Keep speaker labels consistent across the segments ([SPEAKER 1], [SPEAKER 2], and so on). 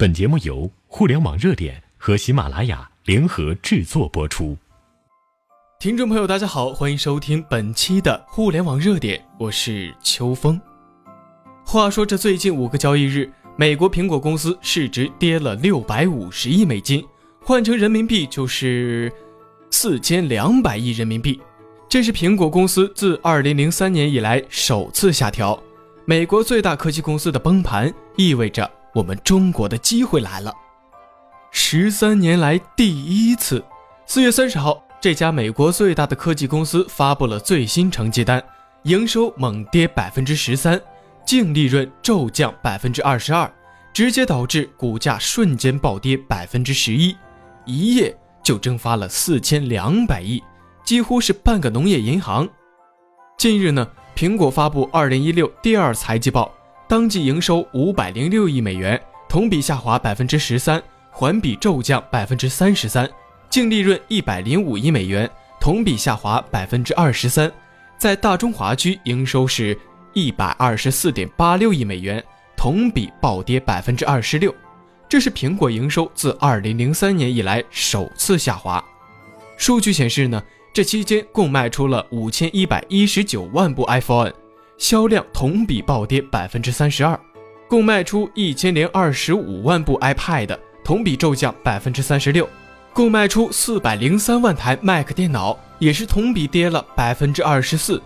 [SPEAKER 1] 本节目由互联网热点和喜马拉雅联合制作播出。
[SPEAKER 2] 听众朋友，大家好，欢迎收听本期的互联网热点，我是秋风。话说，这最近五个交易日，美国苹果公司市值跌了六百五十亿美金，换成人民币就是四千两百亿人民币。这是苹果公司自二零零三年以来首次下调。美国最大科技公司的崩盘，意味着我们中国的机会来了。十三年来第一次，四月三十号，这家美国最大的科技公司发布了最新成绩单，营收猛跌百分之十三，净利润骤降百分之二十二，直接导致股价瞬间暴跌百分之十一，一夜就蒸发了四千两百亿，几乎是半个农业银行。近日呢？苹果发布二零一六第二财季报，当季营收五百零六亿美元，同比下滑百分之十三，环比骤降百分之三十三；净利润一百零五亿美元，同比下滑百分之二十三。在大中华区，营收是一百二十四点八六亿美元，同比暴跌百分之二十六。这是苹果营收自二零零三年以来首次下滑。数据显示呢。这期间共卖出了五千一百一十九万部 iPhone，销量同比暴跌百分之三十二；共卖出一千零二十五万部 iPad，同比骤降百分之三十六；共卖出四百零三万台 Mac 电脑，也是同比跌了百分之二十四。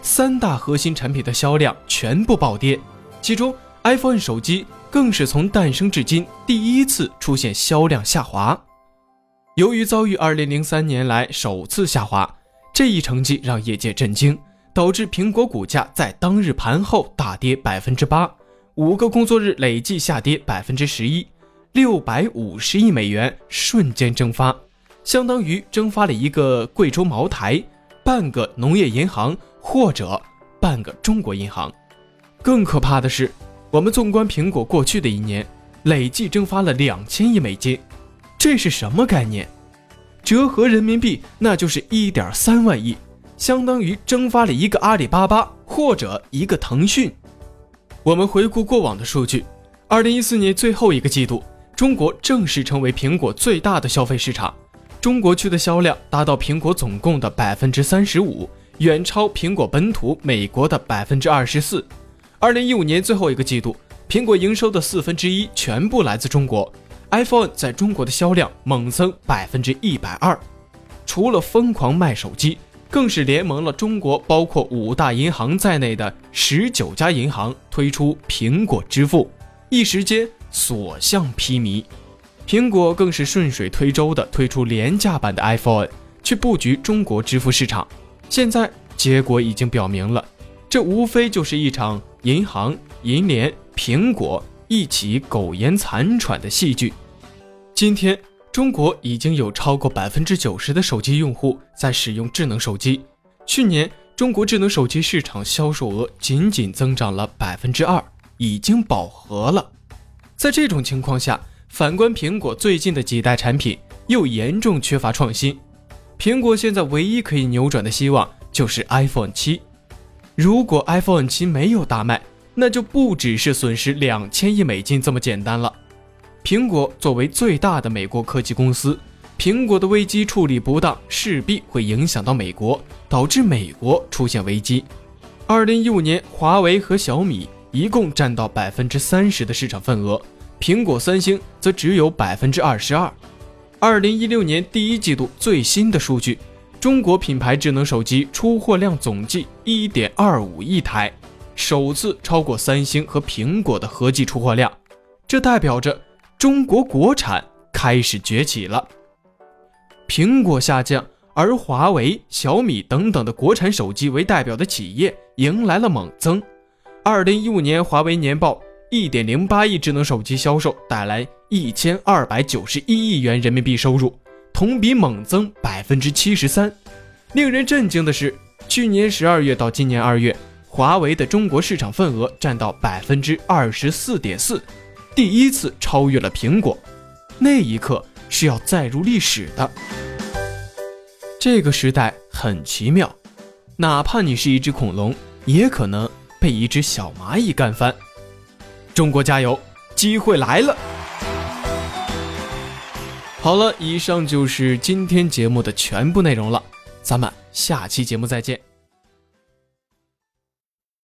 [SPEAKER 2] 三大核心产品的销量全部暴跌，其中 iPhone 手机更是从诞生至今第一次出现销量下滑。由于遭遇二零零三年来首次下滑，这一成绩让业界震惊，导致苹果股价在当日盘后大跌百分之八，五个工作日累计下跌百分之十一，六百五十亿美元瞬间蒸发，相当于蒸发了一个贵州茅台、半个农业银行或者半个中国银行。更可怕的是，我们纵观苹果过去的一年，累计蒸发了两千亿美金。这是什么概念？折合人民币，那就是一点三万亿，相当于蒸发了一个阿里巴巴或者一个腾讯。我们回顾过往的数据，二零一四年最后一个季度，中国正式成为苹果最大的消费市场，中国区的销量达到苹果总共的百分之三十五，远超苹果本土美国的百分之二十四。二零一五年最后一个季度，苹果营收的四分之一全部来自中国。iPhone 在中国的销量猛增百分之一百二，除了疯狂卖手机，更是联盟了中国包括五大银行在内的十九家银行推出苹果支付，一时间所向披靡。苹果更是顺水推舟的推出廉价版的 iPhone 去布局中国支付市场。现在结果已经表明了，这无非就是一场银行、银联、苹果一起苟延残喘的戏剧。今天，中国已经有超过百分之九十的手机用户在使用智能手机。去年，中国智能手机市场销售额仅仅增长了百分之二，已经饱和了。在这种情况下，反观苹果最近的几代产品又严重缺乏创新。苹果现在唯一可以扭转的希望就是 iPhone 七。如果 iPhone 七没有大卖，那就不只是损失两千亿美金这么简单了。苹果作为最大的美国科技公司，苹果的危机处理不当，势必会影响到美国，导致美国出现危机。二零一五年，华为和小米一共占到百分之三十的市场份额，苹果、三星则只有百分之二十二。二零一六年第一季度最新的数据，中国品牌智能手机出货量总计一点二五亿台，首次超过三星和苹果的合计出货量，这代表着。中国国产开始崛起了，苹果下降，而华为、小米等等的国产手机为代表的企业迎来了猛增。二零一五年华为年报，一点零八亿智能手机销售带来一千二百九十一亿元人民币收入，同比猛增百分之七十三。令人震惊的是，去年十二月到今年二月，华为的中国市场份额占到百分之二十四点四。第一次超越了苹果，那一刻是要载入历史的。这个时代很奇妙，哪怕你是一只恐龙，也可能被一只小蚂蚁干翻。中国加油，机会来了！好了，以上就是今天节目的全部内容了，咱们下期节目再见。